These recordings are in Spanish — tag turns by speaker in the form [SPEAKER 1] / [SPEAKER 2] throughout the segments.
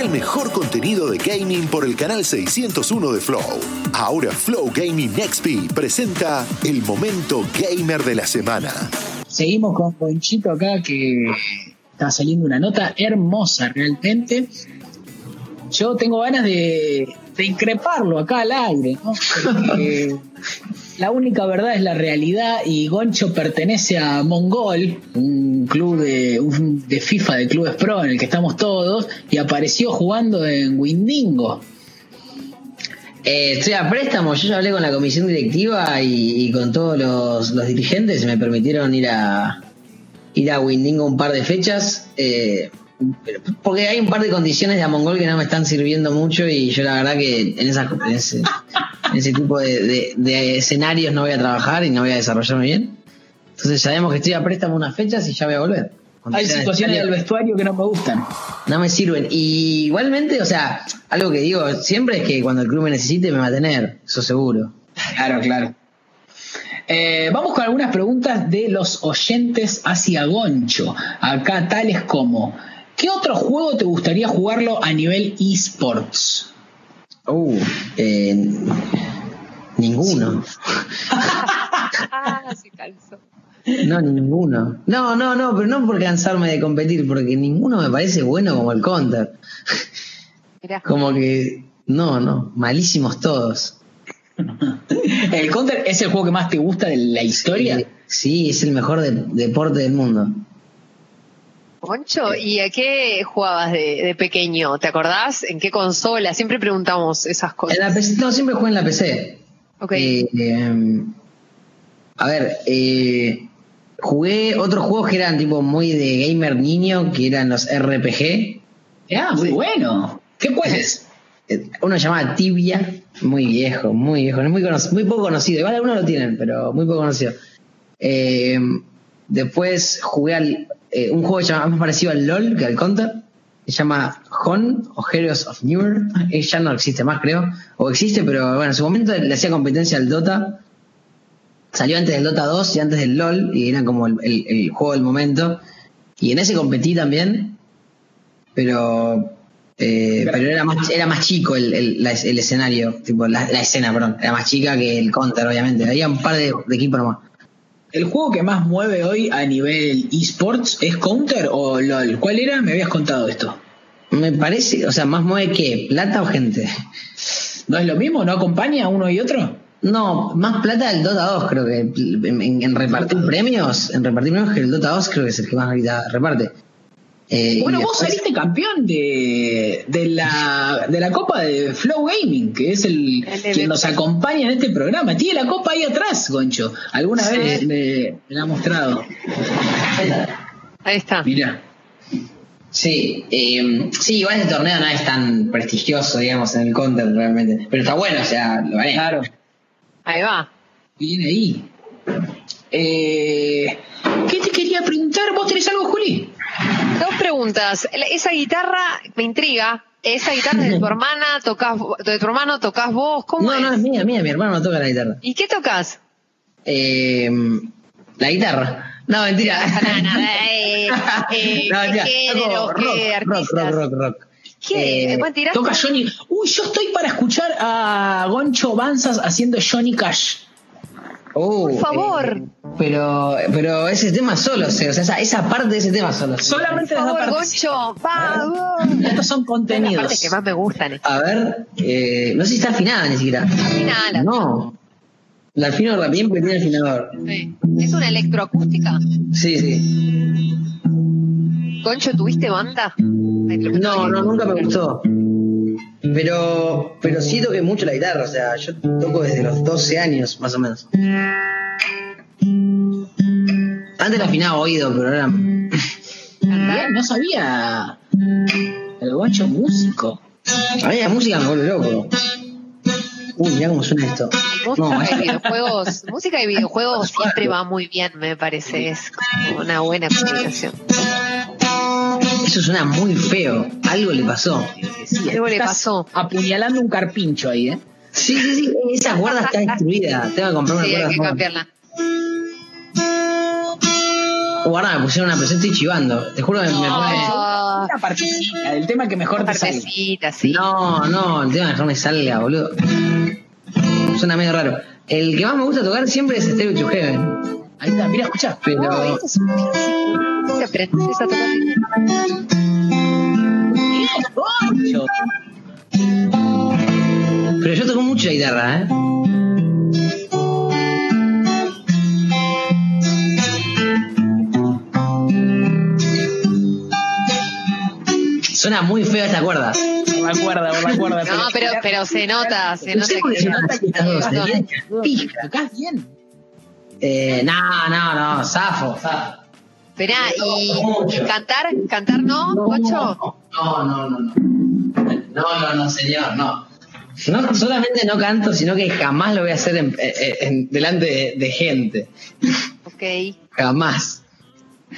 [SPEAKER 1] el mejor contenido de gaming por el canal 601 de Flow. Ahora Flow Gaming XP presenta el momento gamer de la semana.
[SPEAKER 2] Seguimos con Ponchito acá que está saliendo una nota hermosa realmente. Yo tengo ganas de, de increparlo acá al aire, ¿no? Porque la única verdad es la realidad y Goncho pertenece a Mongol, un club de, un- de FIFA de clubes pro en el que estamos todos, y apareció jugando en Windingo.
[SPEAKER 3] Eh, estoy a préstamo, yo ya hablé con la comisión directiva y, con todos los, los dirigentes me permitieron ir a ir a Windingo un par de fechas. eh, porque hay un par de condiciones de Amongol que no me están sirviendo mucho y yo la verdad que en, esas- en ese tipo de, de- de escenarios no voy a trabar y no voy a desarrollarme bien. Entonces sabemos que estoy a préstamo unas fechas y ya voy a volver. Cuando
[SPEAKER 2] Hay situaciones del vestuario que no me gustan.
[SPEAKER 3] no me sirven. Y igualmente, o sea, algo que digo siempre es que cuando el club me necesite me va a tener, eso seguro.
[SPEAKER 2] Claro, claro. Eh, vamos con algunas preguntas de los oyentes hacia Goncho. Acá tales como, ¿qué otro juego te gustaría jugarlo a nivel esports?
[SPEAKER 3] Uh, eh, ninguno.
[SPEAKER 4] Ah, se calzó.
[SPEAKER 3] No, ninguno. No, no, no, pero no por cansarme de competir, porque ninguno me parece bueno como el counter.
[SPEAKER 4] Mirá.
[SPEAKER 3] Como que, no, no, malísimos todos.
[SPEAKER 2] ¿El Counter es el juego que más te gusta de la historia?
[SPEAKER 3] Eh, Sí, es el mejor de- deporte del mundo.
[SPEAKER 4] Poncho, ¿y a qué jugabas de, de pequeño? ¿Te acordás? ¿En qué consola? Siempre preguntamos esas cosas.
[SPEAKER 3] En la PC, no, siempre jugué en la PC.
[SPEAKER 4] Ok.
[SPEAKER 3] Eh, eh, a ver, eh, jugué otros juegos que eran tipo muy de gamer niño, que eran los RPG.
[SPEAKER 2] Ah, muy bueno. ¿Qué puedes?
[SPEAKER 3] Eh, Uno llamaba Tibia, muy viejo, muy viejo, no muy, muy poco conocido. Igual algunos lo tienen, pero muy poco conocido. Eh, después jugué al, eh, un juego que se llama- más parecido al LOL que al Counter. Se llama Hon o Heroes of Newer. Eh, ya no existe más, creo. O existe, pero bueno, en su momento le hacía competencia al Dota. Salió antes del Dota 2 y antes del LOL. Y era como el, el- el juego del momento. Y en ese competí también. Pero. eh, pero era más, era más chico el, el- la- el escenario. Tipo, la, la escena, perdón. Era más chica que el Counter, obviamente. Había un par de, de equipos nomás.
[SPEAKER 2] ¿El juego que más mueve hoy a nivel esports es Counter o LOL? ¿Cuál era? Me habías contado esto.
[SPEAKER 3] Me parece, o sea, más mueve que plata o gente.
[SPEAKER 2] ¿No es lo mismo? ¿No acompaña uno y otro?
[SPEAKER 3] No, más plata del Dota 2, creo que en, en- en repartir premios, en repartir premios que el Dota 2 creo que es el que más ahorita reparte. Eh,
[SPEAKER 2] Bueno, vos
[SPEAKER 3] después-
[SPEAKER 2] saliste campeón de, de, la, de la Copa de Flow Gaming, que es el,
[SPEAKER 4] El
[SPEAKER 2] quien nos acompaña en este programa. Tiene la copa ahí atrás, Goncho. Alguna
[SPEAKER 4] Sí.
[SPEAKER 2] vez me, me la ha mostrado.
[SPEAKER 4] Ahí está.
[SPEAKER 2] Mira.
[SPEAKER 3] Sí, eh, sí, igual ese torneo no es tan prestigioso, digamos, en el Counter realmente. Pero está bueno, o sea, lo gané.
[SPEAKER 2] Claro.
[SPEAKER 4] Ahí va.
[SPEAKER 2] Viene ahí. Eh, ¿Qué te quería preguntar? ¿Vos tenés algo, Juli?
[SPEAKER 4] Dos preguntas. Esa guitarra me intriga. ¿Esa guitarra es de tu hermana? ¿Tocas, vo- de tu hermano? ¿Tocas vos? ¿Cómo
[SPEAKER 3] No,
[SPEAKER 4] es?
[SPEAKER 3] no, es mía, mía, mi hermano no toca la guitarra.
[SPEAKER 4] ¿Y qué tocas?
[SPEAKER 3] Eh, la guitarra. No, mentira.
[SPEAKER 4] No, no, eh, eh,
[SPEAKER 3] No, mentira.
[SPEAKER 4] ¿qué género?
[SPEAKER 3] Toco
[SPEAKER 4] ¿Qué
[SPEAKER 3] rock, rock, rock, rock, rock.
[SPEAKER 4] ¿Qué?
[SPEAKER 3] Eh.
[SPEAKER 2] Toca Johnny. Uy, yo estoy para escuchar a Goncho Banzas haciendo Johnny Cash.
[SPEAKER 3] Uh,
[SPEAKER 4] Por favor.
[SPEAKER 3] Pero, pero ese tema solo, o sea, esa, esa parte de ese tema solo.
[SPEAKER 2] Solamente
[SPEAKER 4] Por
[SPEAKER 2] las dos
[SPEAKER 4] favor. Vamos.
[SPEAKER 2] Estos son
[SPEAKER 4] Las
[SPEAKER 2] contenidos.
[SPEAKER 4] partes que más me gustan. eh.
[SPEAKER 3] A ver, eh, no sé si está afinada ni siquiera. No. La afino bien porque tiene afinador.
[SPEAKER 4] Sí. ¿Es una electroacústica?
[SPEAKER 3] Sí, sí.
[SPEAKER 4] Goncho, ¿tuviste banda?
[SPEAKER 3] No, no, nunca me gustó. Pero, pero sí toqué mucho la guitarra, o sea, yo toco desde los 12 años, más o menos. Antes la afinaba oído, pero ahora.
[SPEAKER 2] Bien, no sabía. El Goncho músico.
[SPEAKER 3] A mí la música me vuelve loco. Uy, mirá cómo suena esto.
[SPEAKER 4] Música
[SPEAKER 3] No,
[SPEAKER 4] y videojuegos, música y videojuegos siempre va muy bien, me parece. Es como una buena combinación.
[SPEAKER 3] eso suena muy feo. Algo le pasó.
[SPEAKER 4] Algo le pasó.
[SPEAKER 2] Apuñalando un carpincho ahí, ¿eh?
[SPEAKER 3] Sí, sí, sí, esa cuerda está destruida. Tengo que comprar una
[SPEAKER 4] Sí,
[SPEAKER 3] cuerda
[SPEAKER 4] hay que cambiarla.
[SPEAKER 3] Oh, ahora me pusieron una presión, estoy chivando. Te juro que me, me pone.
[SPEAKER 4] Ah,
[SPEAKER 2] Una partecita, del tema que mejor te salga.
[SPEAKER 4] Partecita, sí.
[SPEAKER 3] No, no, el tema que no me salga, boludo. Suena medio raro. El que más me gusta tocar siempre es Stereo to Heaven.
[SPEAKER 2] Ahí está, mira, escuchá.
[SPEAKER 3] Pero.
[SPEAKER 4] No, es un clásico. Se aprendes a tocar.
[SPEAKER 2] Goncho.
[SPEAKER 3] Pero yo toco mucho la guitarra, ¿eh? Suena muy feo esta cuerda.
[SPEAKER 2] Por la cuerda, por la cuerda.
[SPEAKER 4] No, pero, pero se nota, se nota que
[SPEAKER 3] se nota que dos. ¿eh? Pija.
[SPEAKER 2] Acá bien.
[SPEAKER 3] Eh, no, no, no, zafo, zafo.
[SPEAKER 4] Esperá, y cantar, cantar no, Ocho.
[SPEAKER 3] No, no, no, no. No, no, no, señor, no. No solamente no canto, sino que jamás lo voy a hacer en, en- en- delante de, de gente.
[SPEAKER 4] Ok.
[SPEAKER 3] Jamás.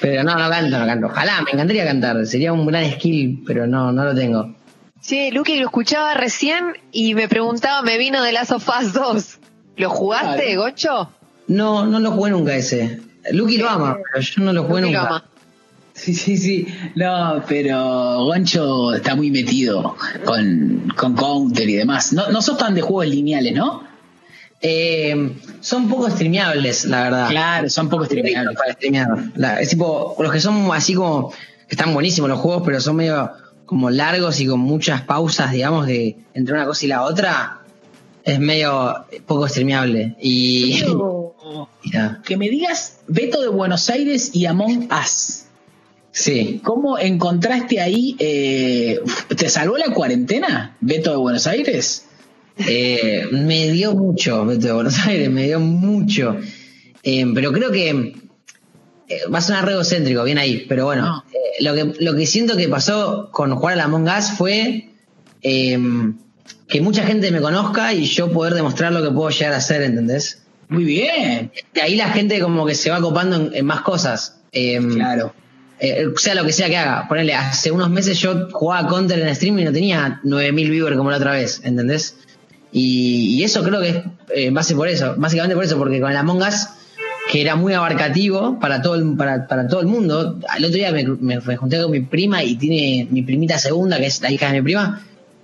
[SPEAKER 3] Pero no, no canto, no canto. Ojalá, me encantaría cantar. Sería un gran skill, pero no, no lo tengo.
[SPEAKER 4] Sí, Luqui lo escuchaba recién y me preguntaba, me vino de Last of Us 2. ¿Lo jugaste,
[SPEAKER 2] Claro.
[SPEAKER 4] Gocho?
[SPEAKER 3] No, no lo jugué nunca ese. Lucky lo ama, pero yo no lo jugué
[SPEAKER 4] Luqui lo
[SPEAKER 3] nunca.
[SPEAKER 4] ama.
[SPEAKER 2] Sí, sí, sí. No, pero Goncho está muy metido con, con Counter y demás. No, no sos tan de juegos lineales, ¿no?
[SPEAKER 3] Eh, son poco streameables, la verdad.
[SPEAKER 2] Claro, son poco streameables.
[SPEAKER 3] Para streamear. La- es tipo, los que son así como, que están buenísimos los juegos, pero son medio como largos y con muchas pausas, digamos, de entre una cosa y la otra, es medio poco streameable. Y.
[SPEAKER 2] Que me digas Beto de Buenos Aires y Among Us.
[SPEAKER 3] sí.
[SPEAKER 2] ¿Cómo encontraste ahí? eh, ¿Te salvó la cuarentena, Beto de Buenos Aires?
[SPEAKER 3] Eh, me dio mucho, de Buenos Aires, me dio mucho. Eh, pero creo que eh, va a sonar re egocéntrico, bien ahí. Pero bueno,
[SPEAKER 2] No.
[SPEAKER 3] eh, lo, que, lo que siento que pasó con jugar a la Among Us fue eh, que mucha gente me conozca y yo poder demostrar lo que puedo llegar a hacer, ¿entendés?
[SPEAKER 2] Muy bien.
[SPEAKER 3] Y ahí la gente como que se va copando en, en más cosas. Eh,
[SPEAKER 2] Claro.
[SPEAKER 3] eh, sea lo que sea que haga. Ponele, hace unos meses yo jugaba Counter en stream y no tenía 9000 viewers como la otra vez, ¿entendés? Y, y eso creo que es eh, base por eso, básicamente por eso, porque con el Among Us, que era muy abarcativo para todo el, para, para todo el mundo, el otro día me, me- me junté con mi prima y tiene mi primita segunda, que es la hija de mi prima,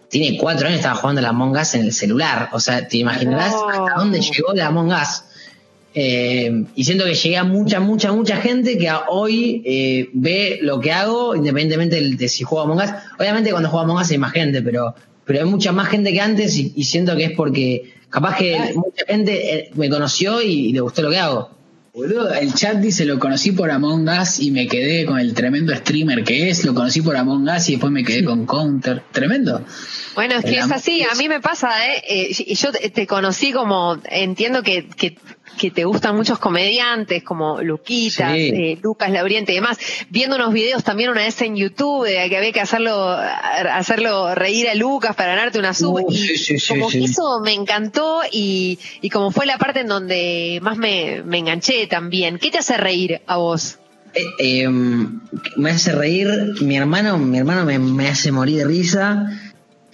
[SPEAKER 3] tiene cuatro años, estaba jugando el Among Us en el celular. O sea, te imaginarás hasta dónde llegó el Among Us. Eh, y siento que llegué a mucha, mucha, mucha gente que a- hoy eh, ve lo que hago, independientemente de, de si juego Among Us. Obviamente cuando juego Among Us hay más gente, pero, pero hay mucha más gente que antes y, y siento que es porque capaz que mucha gente eh, me conoció y, y le gustó lo que hago.
[SPEAKER 2] Boludo, el chat dice lo conocí por Among Us y me quedé con el tremendo streamer que es, lo conocí por Among Us y después me quedé con Counter. Tremendo.
[SPEAKER 4] Bueno, es que
[SPEAKER 2] El
[SPEAKER 4] es así, a mí me pasa, ¿eh? Eh, y yo te, te conocí como, entiendo que, que, que te gustan muchos comediantes como Luquitas,
[SPEAKER 3] Sí.
[SPEAKER 4] eh, Lucas Lauriente y demás, viendo unos videos también una vez en YouTube de que había que hacerlo, hacerlo reír a Lucas para ganarte una sub,
[SPEAKER 3] Uh,
[SPEAKER 4] y
[SPEAKER 3] sí, sí, sí,
[SPEAKER 4] como
[SPEAKER 3] sí.
[SPEAKER 4] que eso me encantó y, y como fue la parte en donde más me, me enganché también. ¿Qué te hace reír a vos?
[SPEAKER 3] Eh, eh, me hace reír, mi hermano, mi hermano me, me hace morir de risa.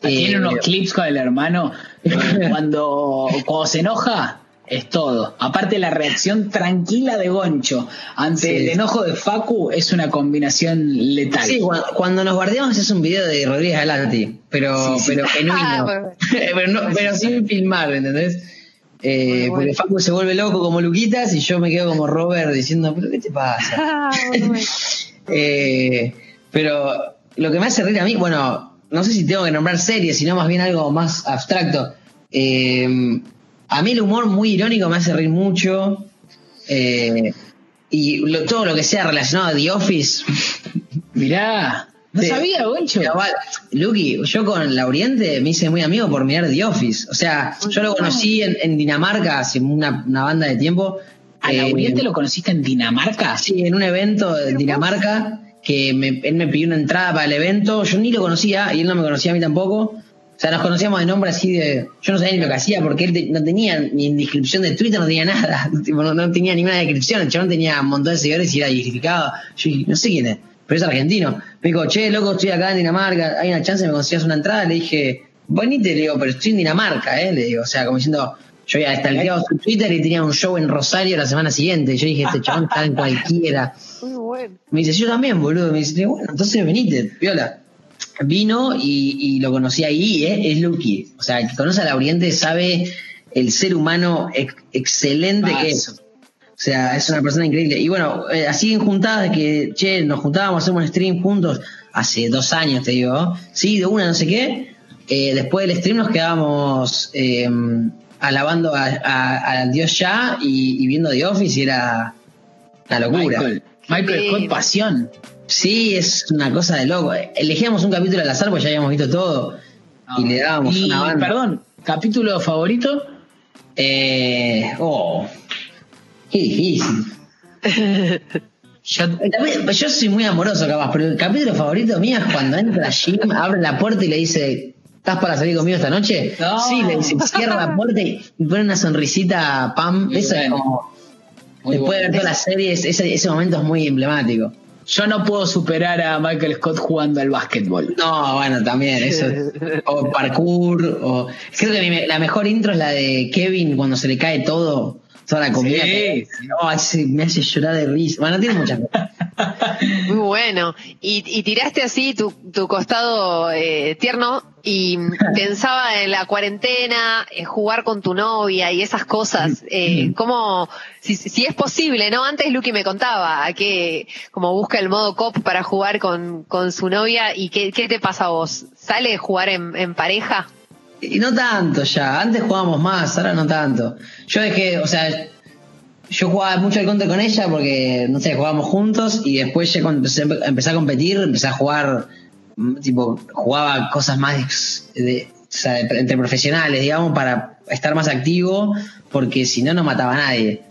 [SPEAKER 2] Tiene
[SPEAKER 3] Eh,
[SPEAKER 2] unos clips con el hermano cuando, cuando se enoja. Es todo. Aparte la reacción tranquila de Goncho ante
[SPEAKER 3] Sí.
[SPEAKER 2] el enojo de Facu es una combinación letal.
[SPEAKER 3] Sí, cuando, cuando nos guardiamos es un video de Rodríguez Galati, pero,
[SPEAKER 2] Sí, sí.
[SPEAKER 3] pero
[SPEAKER 4] Ah,
[SPEAKER 3] genuino.
[SPEAKER 4] bueno.
[SPEAKER 3] pero, no- pero sin filmar, ¿entendés? Eh,
[SPEAKER 4] Bueno,
[SPEAKER 3] porque. Facu se vuelve loco como Luquitas y yo me quedo como Robert diciendo, ¿pero qué te pasa?
[SPEAKER 4] Ah.
[SPEAKER 3] Eh, pero lo que me hace reír a mí, bueno, no sé si tengo que nombrar series, sino más bien algo más abstracto. Eh, a mí el humor muy irónico me hace reír mucho. Eh, y lo- todo lo que sea relacionado a The Office.
[SPEAKER 2] Mirá, no sabía, Goncho.
[SPEAKER 3] Luqui, yo con Lauriente me hice muy amigo por mirar The Office. O sea, yo lo conocí en, en Dinamarca hace una, una banda de tiempo.
[SPEAKER 2] ¿A
[SPEAKER 3] Eh,
[SPEAKER 2] Lauriente lo conociste en Dinamarca?
[SPEAKER 3] Sí, en un evento de Dinamarca que me- él me pidió una entrada para el evento. Yo ni lo conocía y él no me conocía a mí tampoco. O sea, nos conocíamos de nombre así de. Yo no sabía ni lo que hacía porque él te- no tenía ni descripción de Twitter, no tenía nada. No, no tenía ni una descripción. El chabón tenía un montón de seguidores y era verificado. Yo dije, no sé quién es, pero es argentino. Me dijo, che, loco, estoy acá en Dinamarca. Hay una chance, me consigues una entrada. Le dije, venite, le digo, pero estoy en Dinamarca, ¿eh? Le digo, o sea, como diciendo. Yo había stalkeado su Twitter y tenía un show en Rosario la semana siguiente. Yo dije, este chabón está en cualquiera.
[SPEAKER 4] Muy bueno.
[SPEAKER 3] Me dice, yo también, boludo. Me dice, bueno, entonces venite, viola. Vino y, y lo conocí ahí, ¿eh? es Lucky. O sea, el que conoce a Lauriente sabe el ser humano ex- excelente que es. O sea, es una persona increíble. Y bueno, eh, así en juntadas de que, che, nos juntábamos, hacemos un stream juntos, hace dos años te digo, sí, de una, no sé qué. Eh, después del stream nos quedábamos eh, alabando a- Dios ya y, y viendo The Office y era una locura.
[SPEAKER 2] Michael, Michael
[SPEAKER 4] Sí.
[SPEAKER 2] Pasión.
[SPEAKER 3] Sí, es una cosa de loco. Elegíamos un capítulo al azar, pues ya habíamos visto todo. Y le dábamos
[SPEAKER 2] Y,
[SPEAKER 3] una banda.
[SPEAKER 2] Perdón, capítulo favorito.
[SPEAKER 3] Eh, oh, qué difícil.
[SPEAKER 2] Yo,
[SPEAKER 3] También, Yo soy muy amoroso, capaz, pero el capítulo favorito mío es cuando entra Jim, abre la puerta y le dice, ¿estás para salir conmigo esta noche?
[SPEAKER 2] No.
[SPEAKER 3] Sí, le dice, cierra la puerta y pone una sonrisita a Pam.
[SPEAKER 2] Muy
[SPEAKER 3] Eso es como,
[SPEAKER 2] Muy
[SPEAKER 3] después de ver
[SPEAKER 2] bueno.
[SPEAKER 3] toda la serie, ese, ese momento es muy emblemático.
[SPEAKER 2] Yo no puedo superar a Michael Scott jugando al básquetbol.
[SPEAKER 3] No, bueno, también, eso. o parkour, o. Creo que mi- la mejor intro es la de Kevin cuando se le cae todo, toda la comida.
[SPEAKER 2] Sí,
[SPEAKER 3] que-. Oh, me hace llorar de risa. Bueno, tiene muchas.
[SPEAKER 4] Muy bueno. Y, y tiraste así tu, tu costado eh, tierno y pensaba en la cuarentena, en jugar con tu novia y esas cosas. Eh, ¿Cómo, si, si es posible, ¿no? Antes Lucky me contaba que como busca el modo cop para jugar con, con su novia y qué, qué te pasa a vos? ¿Sale jugar en, en pareja?
[SPEAKER 3] Y no tanto ya, antes jugábamos más, ahora no tanto. Yo dejé, o sea, yo jugaba mucho al counter con ella porque, no sé, jugábamos juntos y después ya cuando empecé, a competir, empecé a jugar, mm, tipo, jugaba cosas más de, entre profesionales, digamos, para estar más activo, porque si no, no mataba a nadie.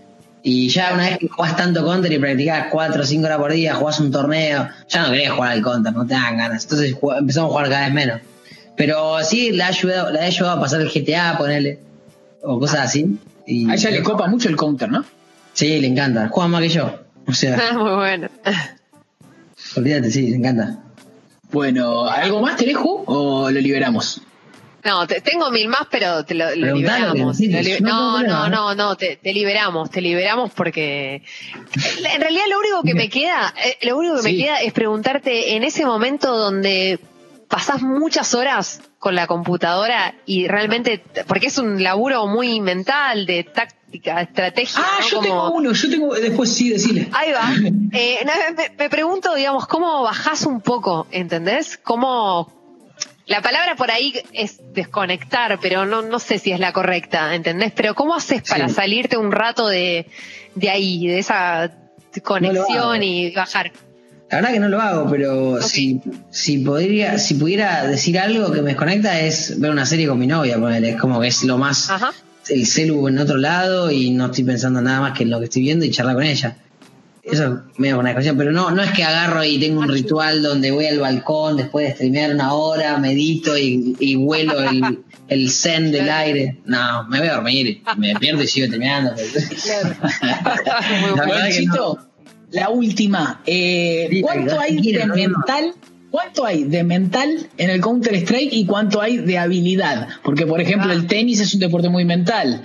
[SPEAKER 3] Y ya una vez que jugás tanto counter y practicás 4 o 5 horas por día, jugás un torneo, ya no querés jugar al counter, no te dan ganas. Entonces empezamos a jugar cada vez menos. Pero sí, la, ayudado, la he ayudado a pasar el GTA, ponerle, o cosas así. Y,
[SPEAKER 2] A ella le copa mucho el counter, ¿no?
[SPEAKER 3] Sí, le encanta. Juega más que yo. O sea,
[SPEAKER 4] Muy bueno.
[SPEAKER 3] olvídate, sí, le encanta.
[SPEAKER 2] Bueno, ¿algo más tenés, Ju? ¿O lo liberamos?
[SPEAKER 4] No, te- tengo mil más, pero te lo, liberamos.
[SPEAKER 3] sí,
[SPEAKER 4] Lo li-
[SPEAKER 3] no
[SPEAKER 4] no,
[SPEAKER 3] tengo
[SPEAKER 4] no, no, te, te liberamos, te liberamos porque en realidad lo único que me queda, eh, lo único que me queda es preguntarte en ese momento donde pasás muchas horas con la computadora y realmente, porque es un laburo muy mental, de táctica, estrategia,
[SPEAKER 2] Ah,
[SPEAKER 4] ¿no?
[SPEAKER 2] yo
[SPEAKER 4] Como-
[SPEAKER 2] tengo uno, yo tengo. Después sí, decile.
[SPEAKER 4] Ahí va. Eh, me, me pregunto, digamos, ¿cómo bajás un poco? ¿Entendés? ¿Cómo.? La palabra por ahí es desconectar, pero no, no sé si es la correcta, ¿entendés? Pero ¿cómo haces para
[SPEAKER 3] Sí.
[SPEAKER 4] salirte un rato de, de ahí, de esa conexión y bajar?
[SPEAKER 3] La verdad que no lo hago, pero si, si podría, si pudiera decir algo que me desconecta es ver una serie con mi novia, ponele. Es como que es lo más
[SPEAKER 4] Ajá.
[SPEAKER 3] El celu en otro lado y no estoy pensando nada más que en lo que estoy viendo y charlar con ella. Eso me da una desconexión, pero no, no es que agarro y tengo un ritual donde voy al balcón después de streamear una hora, medito y, y vuelo el, el zen del aire. No, me voy a dormir, me despierto y sigo streameando.
[SPEAKER 4] Muy
[SPEAKER 3] La
[SPEAKER 2] última. Eh, ¿Cuánto hay de mental? ¿Cuánto hay de mental en el Counter Strike y cuánto hay de habilidad? Porque, por ejemplo,
[SPEAKER 4] Ah.
[SPEAKER 2] el tenis es un deporte muy mental.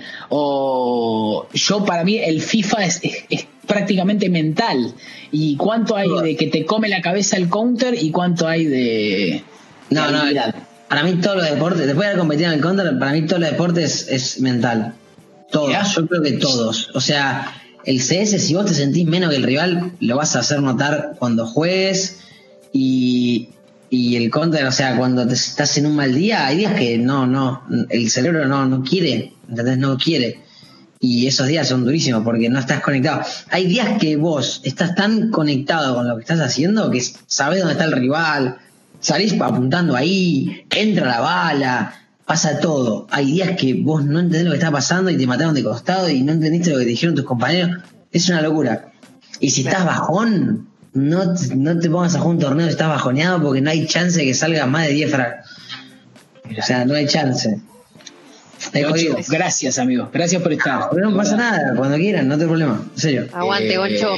[SPEAKER 2] O yo, para mí, el FIFA es, es- es prácticamente mental. ¿Y cuánto hay de que te come la cabeza el Counter y cuánto hay de, de
[SPEAKER 3] No, no,
[SPEAKER 2] habilidad?
[SPEAKER 3] para mí todos los deportes, después de haber competido en el counter, para mí todos los deportes es mental. Todos, yo creo que todos. O sea, el CS, si vos te sentís menos que el rival, lo vas a hacer notar cuando juegues. Y, y el counter, o sea, cuando te estás en un mal día, hay días que no, no, el cerebro no, no quiere, ¿entendés? No quiere. Y esos días son durísimos porque no estás conectado. Hay días que vos estás tan conectado con lo que estás haciendo que sabes dónde está el rival, salís apuntando ahí, entra la bala, pasa todo. Hay días que vos no entendés lo que está pasando y te mataron de costado y no entendiste lo que te dijeron tus compañeros. Es una locura. Y si estás bajón, no, te- no te pongas a jugar un torneo si estás bajoneado porque no hay chance de que salga más de 10 frags. O sea, no hay chance.
[SPEAKER 2] Ocho, gracias, amigos. Gracias por estar.
[SPEAKER 3] Pero no pasa nada, cuando quieran, no tengo problema. En serio.
[SPEAKER 4] Aguante,
[SPEAKER 2] Eh,
[SPEAKER 4] Goncho.